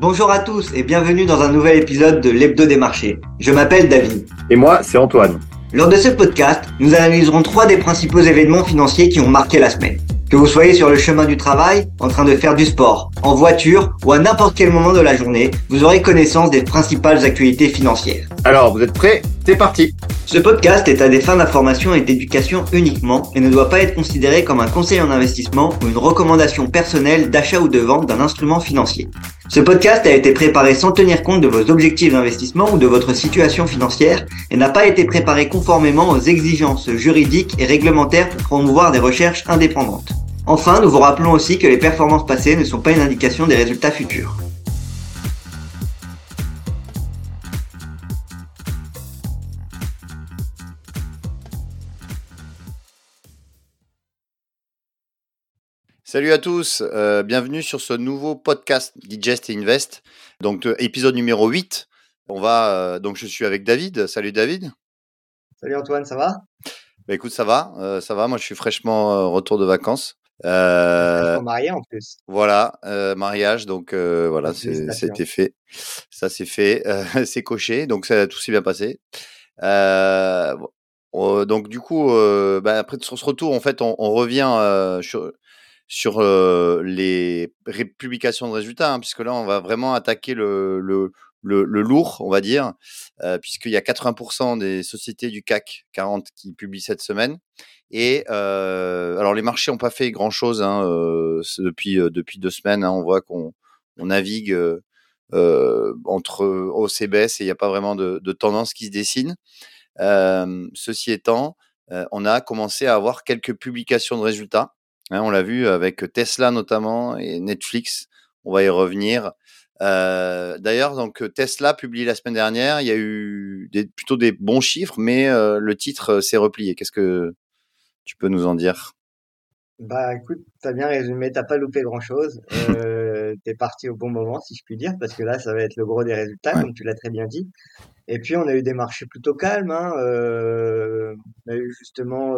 Bonjour à tous et bienvenue dans un nouvel épisode de l'Hebdo des marchés. Je m'appelle David. Et moi, c'est Antoine. Lors de ce podcast, nous analyserons trois des principaux événements financiers qui ont marqué la semaine. Que vous soyez sur le chemin du travail, en train de faire du sport, en voiture ou à n'importe quel moment de la journée, vous aurez connaissance des principales actualités financières. Alors, vous êtes prêts? C'est parti Ce podcast est à des fins d'information et d'éducation uniquement et ne doit pas être considéré comme un conseil en investissement ou une recommandation personnelle d'achat ou de vente d'un instrument financier. Ce podcast a été préparé sans tenir compte de vos objectifs d'investissement ou de votre situation financière et n'a pas été préparé conformément aux exigences juridiques et réglementaires pour promouvoir des recherches indépendantes. Enfin, nous vous rappelons aussi que les performances passées ne sont pas une indication des résultats futurs. Salut à tous, euh, bienvenue sur ce nouveau podcast Digest et Invest. Donc euh, épisode numéro 8. On va euh, donc je suis avec David. Salut David. Salut Antoine, ça va? Bah, écoute, ça va, ça va. Moi, je suis fraîchement retour de vacances. Euh, marié en plus. Voilà, mariage, donc voilà, c'était fait. Ça c'est fait, c'est coché, donc ça tout s'est bien passé. donc du coup, bah, après sur ce retour, en fait, on, on revient sur sur les publications de résultats, hein, puisque là, on va vraiment attaquer le, le, le, lourd, on va dire, puisqu'il y a 80% des sociétés du CAC 40 qui publient cette semaine. Et alors, les marchés n'ont pas fait grand-chose hein, depuis, depuis deux semaines. Hein, on voit qu'on on navigue entre hausse et baisse et il n'y a pas vraiment de, tendance qui se dessine. ceci étant, on a commencé à avoir quelques publications de résultats. Hein, on l'a vu avec Tesla notamment et Netflix. On va y revenir. Euh, d'ailleurs, donc Tesla publié la semaine dernière, il y a eu des, plutôt des bons chiffres, mais euh, le titre s'est replié. Qu'est-ce que tu peux nous en dire? Bah, écoute, t'as bien résumé, t'as pas loupé grand-chose. Euh, t'es parti au bon moment, si je puis dire, parce que là, ça va être le gros des résultats, comme tu l'as très bien dit. Et puis, on a eu des marchés plutôt calmes. Hein. on a eu justement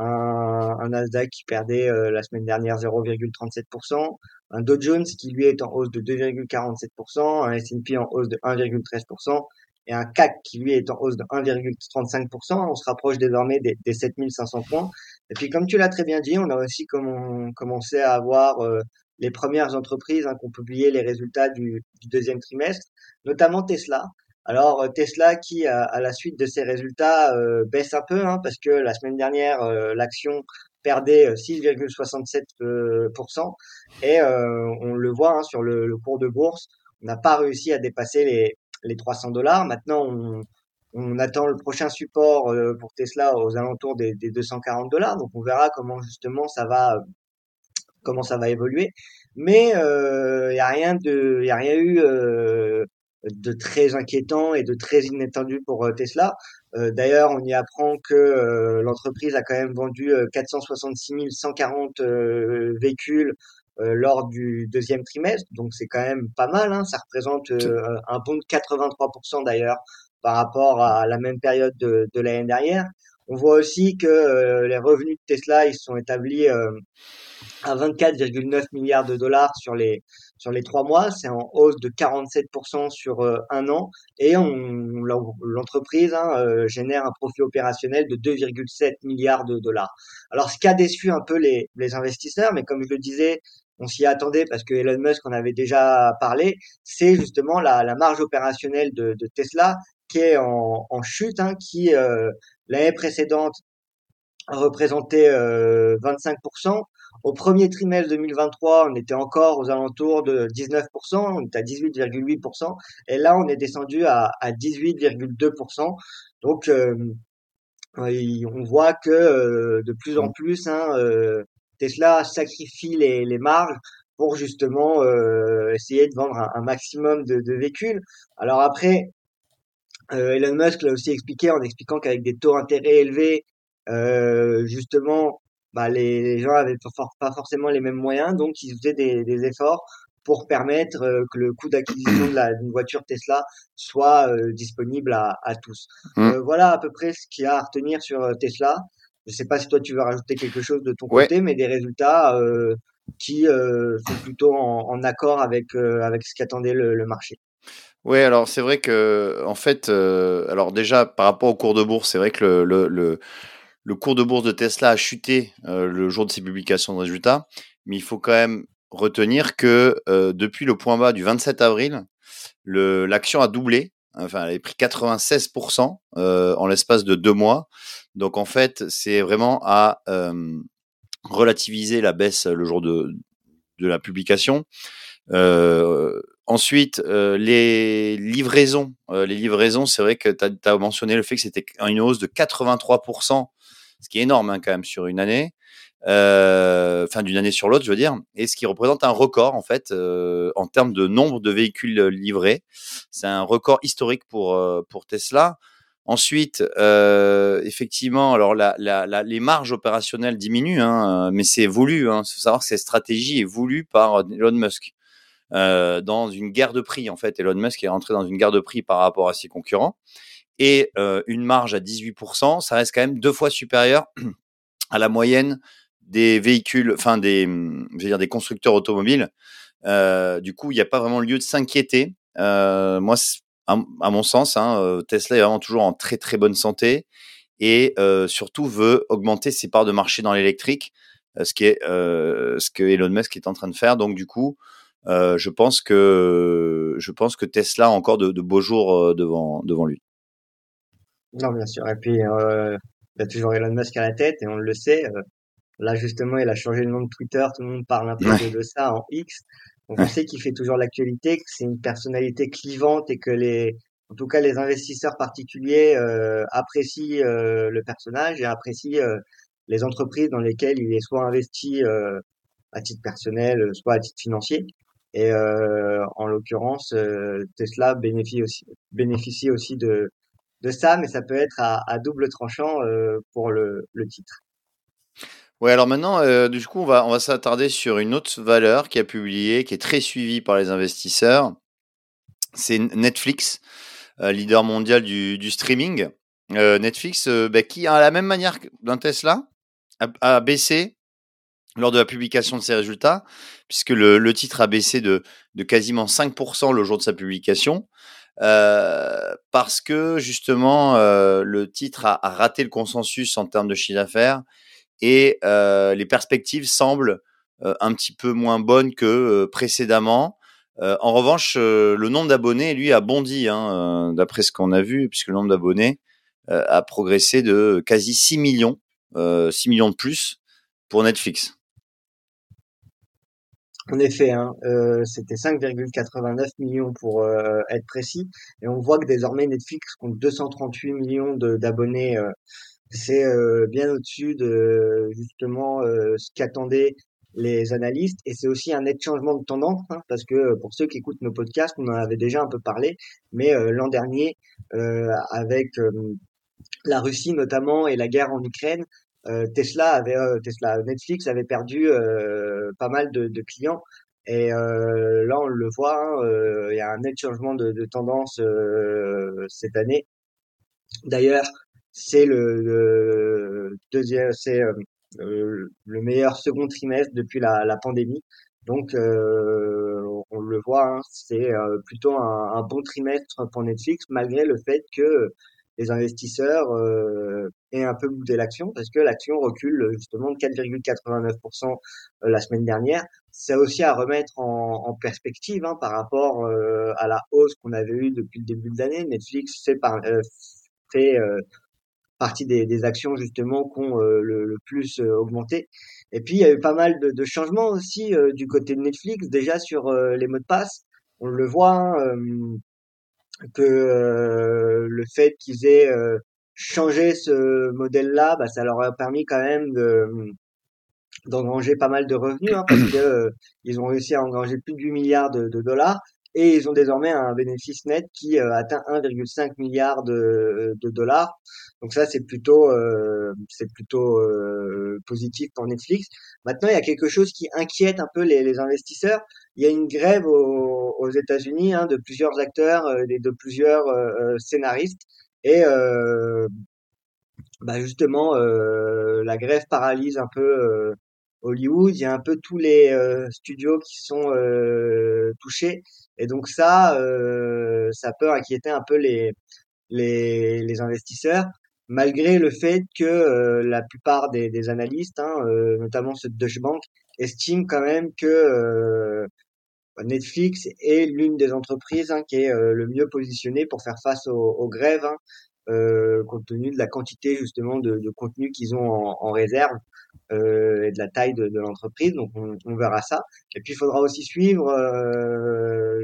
un, Nasdaq qui perdait euh, la semaine dernière 0,37%, un Dow Jones qui lui est en hausse de 2,47%, un S&P en hausse de 1,13% et un CAC qui lui est en hausse de 1,35%. On se rapproche désormais des, des 7500 points. Et puis comme tu l'as très bien dit, on a aussi commencé à avoir euh, les premières entreprises hein, qui ont publié les résultats du deuxième trimestre, notamment Tesla. Alors euh, Tesla qui, à, la suite de ses résultats, euh, baisse un peu, hein, parce que la semaine dernière, euh, l'action perdait 6,67%, et on le voit hein, sur le, cours de bourse, on n'a pas réussi à dépasser les, les 300 dollars. Maintenant, on, on, attend le prochain support pour Tesla aux alentours des, des 240 dollars, donc on verra comment justement ça va comment ça va évoluer. Mais il n'y a rien de, y a rien eu de très inquiétant et de très inattendu pour euh, Tesla. Euh, d'ailleurs, on y apprend que euh, l'entreprise a quand même vendu 466 140 véhicules lors du deuxième trimestre, donc c'est quand même pas mal. Hein. Ça représente un bond de 83% d'ailleurs par rapport à la même période de, de l'année dernière. On voit aussi que les revenus de Tesla ils sont établis à 24,9 milliards de dollars sur les sur les trois mois, c'est en hausse de 47% sur euh, un an, et l'entreprise hein, euh, génère un profit opérationnel de 2,7 milliards de dollars. Alors, ce qui a déçu un peu les, les investisseurs, mais comme je le disais, on s'y attendait parce que Elon Musk en avait déjà parlé, c'est justement la, la, marge opérationnelle de, Tesla qui est en, chute, hein, qui euh, l'année précédente représentait 25%. Au premier trimestre 2023, on était encore aux alentours de 19%, on était à 18,8%, et là on est descendu à, à 18,2%. Donc euh, on voit que euh, de plus en mmh. plus, hein, euh, Tesla sacrifie les, les, marges pour justement essayer de vendre un, maximum de, de, véhicules. Alors après, Elon Musk l'a aussi expliqué en expliquant qu'avec des taux d'intérêt élevés, justement, bah, les, gens avaient pas forcément les mêmes moyens, donc ils faisaient des, des efforts pour permettre euh, que le coût d'acquisition d'une voiture Tesla soit euh, disponible à, à tous. Mmh. Euh, voilà à peu près ce qu'il y a à retenir sur Tesla. Je sais pas si toi tu veux rajouter quelque chose de ton côté, mais des résultats qui sont plutôt en, accord avec avec ce qu'attendait le, marché. Oui, alors c'est vrai que en fait, alors déjà par rapport au cours de bourse, c'est vrai que le, cours de bourse de Tesla a chuté le jour de ses publications de résultats, mais il faut quand même retenir que depuis le point bas du 27 avril, l'action a doublé Enfin, elle a pris 96% euh, en l'espace de deux mois. Donc en fait, c'est vraiment à euh, relativiser la baisse le jour de, de la publication. Euh, ensuite, euh, les livraisons. Euh, les livraisons, c'est vrai que tu as, mentionné le fait que c'était une hausse de 83%, ce qui est énorme hein, quand même sur une année euh, d'une année sur l'autre, je veux dire, et ce qui représente un record en fait euh, en termes de nombre de véhicules euh, livrés. C'est un record historique pour euh, pour Tesla. Ensuite, effectivement, alors la, la, la, les marges opérationnelles diminuent, hein, mais c'est voulu. Hein. Il faut savoir que cette stratégie est voulue par Elon Musk. Euh, dans une guerre de prix, en fait, Elon Musk est rentré dans une guerre de prix par rapport à ses concurrents. Et euh, une marge à 18%, ça reste quand même deux fois supérieur à la moyenne des véhicules, enfin des, hum, je veux dire des constructeurs automobiles. Euh, du coup, il n'y a pas vraiment lieu de s'inquiéter. Euh, moi, à, mon sens, hein, euh, Tesla est vraiment toujours en très très bonne santé et surtout veut augmenter ses parts de marché dans l'électrique, ce qui est ce que Elon Musk est en train de faire. Donc du coup, je pense que je pense que Tesla a encore de, de beaux jours devant devant lui. Non, bien sûr. Et puis, il y a toujours Elon Musk à la tête et on le sait. Là, justement, il a changé le nom de Twitter. Tout le monde parle un peu de ça en X. Donc, on sait qu'il fait toujours l'actualité, que c'est une personnalité clivante et que les, en tout cas, les investisseurs particuliers euh, apprécient euh, le personnage et apprécient euh, les entreprises dans lesquelles il est soit investi à titre personnel, soit à titre financier. Et en l'occurrence, Tesla bénéficie aussi, de, ça, mais ça peut être à, double tranchant pour le, titre. Ouais, alors maintenant, euh, du coup, on va, s'attarder sur une autre valeur qui a publié, qui est très suivie par les investisseurs. C'est Netflix, euh, leader mondial du, streaming. Euh, Netflix, bah, qui, à la même manière d'un Tesla, a, baissé lors de la publication de ses résultats, puisque le, titre a baissé de, quasiment 5% le jour de sa publication. Euh, parce que justement euh, le titre a, raté le consensus en termes de chiffre d'affaires et euh, les perspectives semblent un petit peu moins bonnes que précédemment. en revanche, le nombre d'abonnés, lui, a bondi, hein, d'après ce qu'on a vu, puisque le nombre d'abonnés a progressé de quasi 6 millions, 6 millions de plus pour Netflix. En effet, hein, euh, c'était 5,89 millions pour euh, être précis, et on voit que désormais Netflix compte 238 millions d'abonnés euh, c'est euh, bien au-dessus de justement euh, ce qu'attendaient les analystes. Et c'est aussi un net changement de tendance hein, parce que euh, pour ceux qui écoutent nos podcasts, on en avait déjà un peu parlé, mais l'an dernier avec la Russie notamment et la guerre en Ukraine, Tesla avait Tesla Netflix avait perdu pas mal de, de clients et là on le voit, hein, il y a un net changement de, de tendance cette année. D'ailleurs, c'est le, deuxième, c'est euh, le meilleur second trimestre depuis la, la pandémie. Donc, euh, on le voit, hein, c'est euh, plutôt un, un, bon trimestre pour Netflix, malgré le fait que les investisseurs euh, aient un peu boudé l'action, parce que l'action recule justement de 4,89% la semaine dernière. C'est aussi à remettre en, en perspective hein, par rapport à la hausse qu'on avait eue depuis le début de l'année. Netflix fait, par, fait partie des, des actions justement qui ont euh, le, le, plus euh, augmenté. Et puis il y a eu pas mal de, de changements aussi euh, du côté de Netflix, déjà sur les mots de passe. On le voit hein, que le fait qu'ils aient changé ce modèle-là, bah, ça leur a permis quand même de d'engranger pas mal de revenus hein, parce que ils ont réussi à engranger plus de 8 milliards de, de dollars et ils ont désormais un bénéfice net qui euh, atteint 1,5 milliard de, de, dollars. Donc ça c'est plutôt euh, c'est plutôt euh, positif pour Netflix. Maintenant il y a quelque chose qui inquiète un peu les, investisseurs. Il y a une grève aux, États-Unis hein, de plusieurs acteurs et de plusieurs scénaristes et bah justement la grève paralyse un peu Hollywood, il y a un peu tous les studios qui sont touchés. Et donc ça, ça peut inquiéter un peu les, les, investisseurs malgré le fait que euh, la plupart des, des analystes, hein, euh, notamment ceux de Deutsche Bank, estiment quand même que euh, Netflix est l'une des entreprises hein, qui est le mieux positionnée pour faire face aux, aux grèves, hein, compte tenu de la quantité justement de, de contenu qu'ils ont en, en réserve euh, et de la taille de, de l'entreprise. Donc on, on, verra ça. Et puis il faudra aussi suivre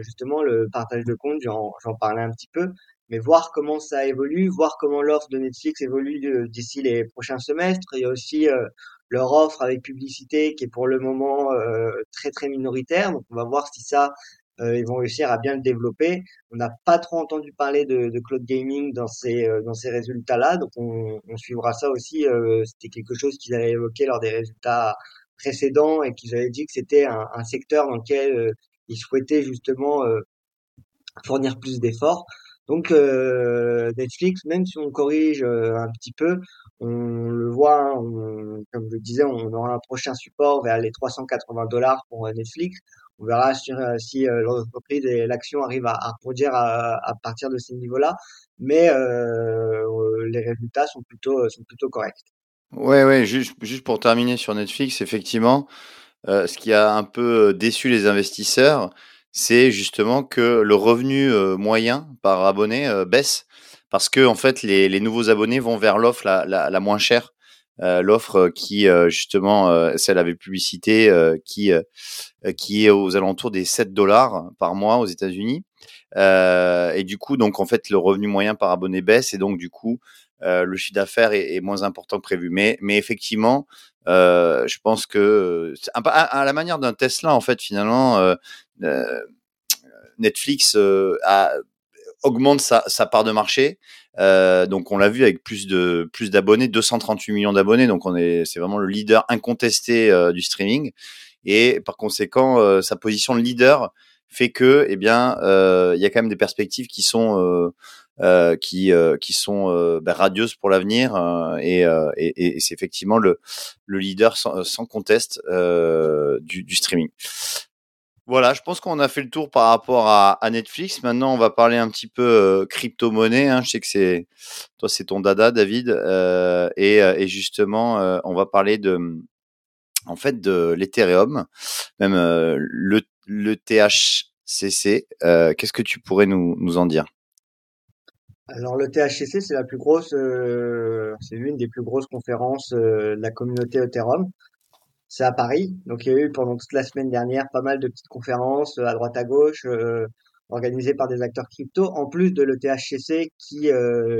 justement le partage de compte. J'en parlais un petit peu mais voir comment ça évolue, voir comment l'offre de Netflix évolue euh, d'ici les prochains semestres. Il y a aussi euh, leur offre avec publicité qui est pour le moment euh, très très minoritaire. Donc on va voir si ça ils vont réussir à bien le développer. On n'a pas trop entendu parler de, de cloud gaming dans ces dans ces résultats-là, donc on, on, suivra ça aussi. c'était quelque chose qu'ils avaient évoqué lors des résultats précédents et qu'ils avaient dit que c'était un, un, secteur dans lequel ils souhaitaient justement fournir plus d'efforts. Donc euh, Netflix, même si on corrige euh, un petit peu, on le voit, hein, comme je le disais, on aura un prochain support vers les 380 dollars pour euh, Netflix. On verra sur, si l'entreprise et l'action arrivent à, à reproduire à, partir de ces niveaux-là, mais les résultats sont plutôt sont plutôt corrects. Ouais, ouais. Juste, juste pour terminer sur Netflix, effectivement, ce qui a un peu déçu les investisseurs, c'est justement que le revenu moyen par abonné baisse parce que en fait les, nouveaux abonnés vont vers l'offre la, moins chère, euh, l'offre qui justement euh, celle avec publicité qui qui est aux alentours des 7 dollars par mois aux États-Unis et du coup donc en fait le revenu moyen par abonné baisse et donc du coup le chiffre d'affaires est, moins important que prévu. Mais, mais effectivement, euh, je pense que à, à, la manière d'un Tesla, en fait, finalement, euh, Netflix a, augmente sa, sa, part de marché. Euh, donc on l'a vu avec plus de plus d'abonnés, 238 millions d'abonnés. Donc on est c'est vraiment le leader incontesté euh, du streaming. Et par conséquent, euh, sa position de leader fait que eh bien il y a quand même des perspectives qui sont euh, qui euh, qui sont euh, bah, radieuses pour l'avenir et, et, et c'est effectivement le le leader sans, sans conteste du, du streaming. Voilà, je pense qu'on a fait le tour par rapport à, Netflix. Maintenant, on va parler un petit peu euh, crypto-monnaie. Hein. Je sais que c'est toi, c'est ton dada, David. Euh, et, et, justement, euh, on va parler de, en fait, de l'Ethereum, même le, THCC. Qu'est-ce que tu pourrais nous, en dire? Alors le THCC, c'est la plus grosse, euh, c'est l'une des plus grosses conférences euh, de la communauté Ethereum. C'est à Paris, donc il y a eu pendant toute la semaine dernière pas mal de petites conférences euh, à droite à gauche organisées par des acteurs crypto, en plus de le THCC qui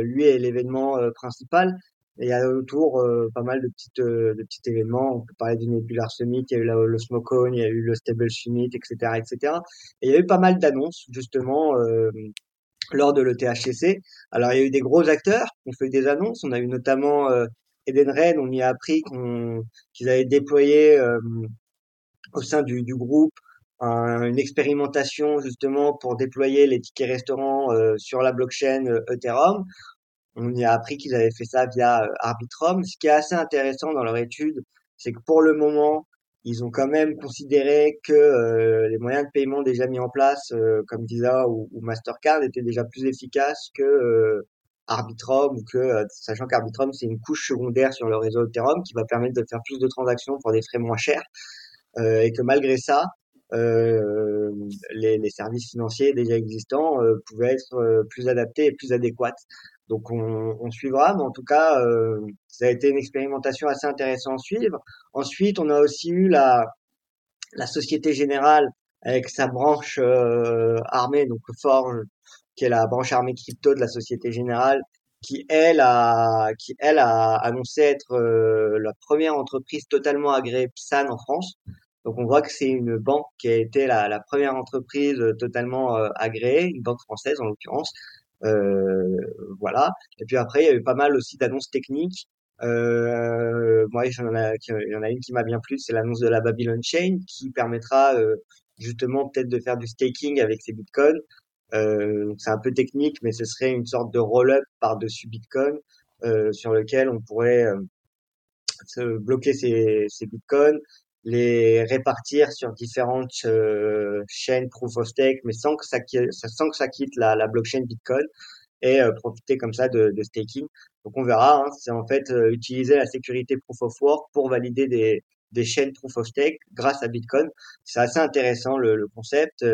lui est l'événement principal. Et il y a autour pas mal de petites de petits événements. On peut parler du Nebular Summit, il y a eu le Smokon, il y a eu le Stable Summit, etc., etc. Et il y a eu pas mal d'annonces justement lors de l'ETHCC. Alors il y a eu des gros acteurs qui ont fait des annonces. On a eu notamment euh, Eden Red, on y a appris qu'ils avaient déployé euh, au sein du, du groupe une expérimentation justement pour déployer les tickets restaurants euh, sur la blockchain euh, Ethereum. On y a appris qu'ils avaient fait ça via Arbitrum. Ce qui est assez intéressant dans leur étude, c'est que pour le moment, ils ont quand même considéré que euh, les moyens de paiement déjà mis en place, euh, comme Visa ou, ou, Mastercard, étaient déjà plus efficaces que euh, Arbitrum ou que, sachant qu'Arbitrum c'est une couche secondaire sur le réseau Ethereum qui va permettre de faire plus de transactions pour des frais moins chers, et que malgré ça, les, les, services financiers déjà existants pouvaient être plus adaptés et plus adéquats. Donc on, on, suivra, mais en tout cas, euh, ça a été une expérimentation assez intéressante à suivre. Ensuite, on a aussi eu la, la Société Générale avec sa branche euh, armée, donc Forge, qui est la branche armée crypto de la Société Générale, qui elle a, qui elle a annoncé être euh, la première entreprise totalement agréée PSAN en France. Donc on voit que c'est une banque qui a été la, la première entreprise totalement euh, agréée, une banque française en l'occurrence, euh, voilà. Et puis après, il y a eu pas mal aussi d'annonces techniques. Euh, moi, il y en a, il y en a une qui m'a bien plu, c'est l'annonce de la Babylon Chain qui permettra euh, justement peut-être de faire du staking avec ces bitcoins. Euh, c'est un peu technique, mais ce serait une sorte de roll-up par-dessus Bitcoin euh, sur lequel on pourrait euh, bloquer ces, ces bitcoins les répartir sur différentes chaînes proof of stake, mais sans que ça, sans que ça quitte la, la blockchain Bitcoin et profiter comme ça de, de, staking. Donc on verra. Hein, c'est en fait utiliser la sécurité proof of work pour valider des, des chaînes proof of stake grâce à Bitcoin. C'est assez intéressant le, le concept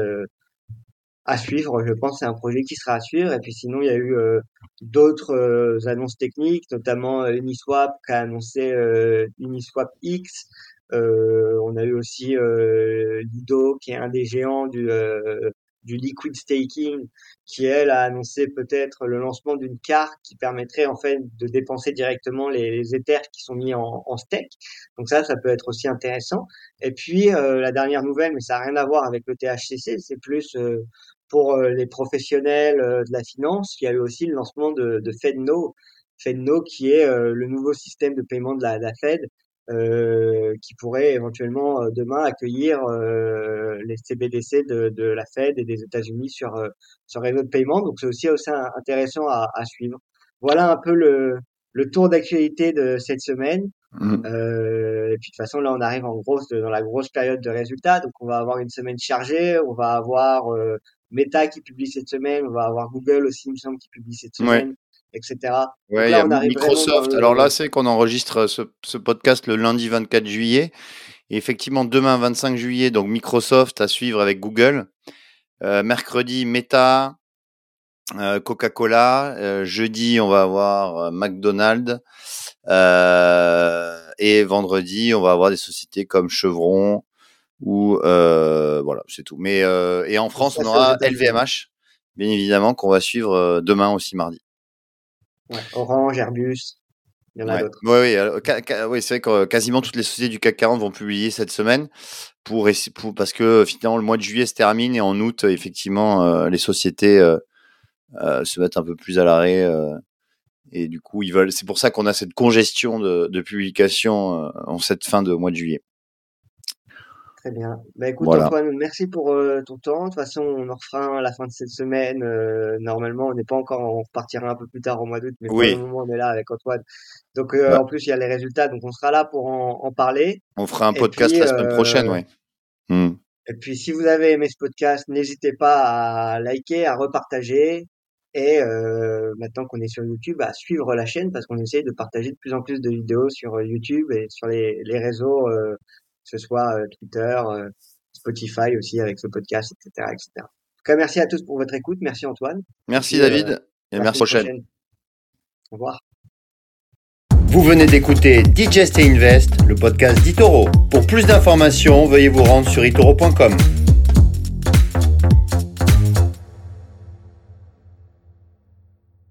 à suivre. Je pense c'est un projet qui sera à suivre. Et puis sinon, il y a eu euh, d'autres euh, annonces techniques, notamment euh, Uniswap qui a annoncé Uniswap X. on a eu aussi Lido qui est un des géants du du liquid staking qui elle a annoncé peut-être le lancement d'une carte qui permettrait en fait de dépenser directement les, les qui sont mis en, en stake. Donc ça, ça peut être aussi intéressant. Et puis la dernière nouvelle, mais ça n'a rien à voir avec le THCC, c'est plus pour euh, les professionnels euh, de la finance, il y a eu aussi le lancement de, de FedNo, FedNo qui est euh, le nouveau système de paiement de la, la Fed, euh, qui pourrait éventuellement demain accueillir euh, les CBDC de, de, la Fed et des États-Unis sur sur réseau de paiement. Donc c'est aussi aussi intéressant à, à, suivre. Voilà un peu le, le tour d'actualité de cette semaine. Mmh. Euh, et puis de toute façon là on arrive en grosse dans la grosse période de résultats, donc on va avoir une semaine chargée, on va avoir Meta qui publie cette semaine, on va avoir Google aussi, il me semble, qui publie cette semaine, etc. Ouais, il y a Microsoft. Alors là, c'est qu'on enregistre ce, ce, podcast le lundi 24 juillet. Et effectivement, demain 25 juillet, donc Microsoft à suivre avec Google. Euh, mercredi, Meta, euh, Coca-Cola. Euh, jeudi, on va avoir McDonald's. Et vendredi, on va avoir des sociétés comme Chevron, ou voilà, c'est tout. Mais et en France, on aura LVMH, bien évidemment, qu'on va suivre demain aussi mardi. Ouais, Orange, Airbus. Il y en a d'autres. Oui, oui, c'est vrai que quasiment toutes les sociétés du CAC 40 vont publier cette semaine pour, pour parce que finalement le mois de juillet se termine et en août, effectivement, les sociétés se mettent un peu plus à l'arrêt et du coup, ils veulent. C'est pour ça qu'on a cette congestion de, de publication en cette fin de mois de juillet. Très bien. Bah écoute Antoine, merci pour euh, ton temps. De toute façon, on en refera à la fin de cette semaine. Euh, normalement, on n'est pas encore, on repartira un peu plus tard au mois d'août, mais pour le moment, on est là avec Antoine. Donc euh, en plus, il y a les résultats, donc on sera là pour en, en parler. On fera un podcast la semaine prochaine, oui. Hmm. Et puis, si vous avez aimé ce podcast, n'hésitez pas à liker, à repartager. Et maintenant qu'on est sur YouTube, à suivre la chaîne parce qu'on essaye de partager de plus en plus de vidéos sur YouTube et sur les, les réseaux ce soit euh, Twitter, euh, Spotify aussi avec ce podcast, etc., etc. En tout cas, merci à tous pour votre écoute. Merci Antoine. Merci David. Euh, et merci prochaine. Au revoir. Vous venez d'écouter Digest et Invest, le podcast d'Itoro. Pour plus d'informations, veuillez vous rendre sur itoro.com.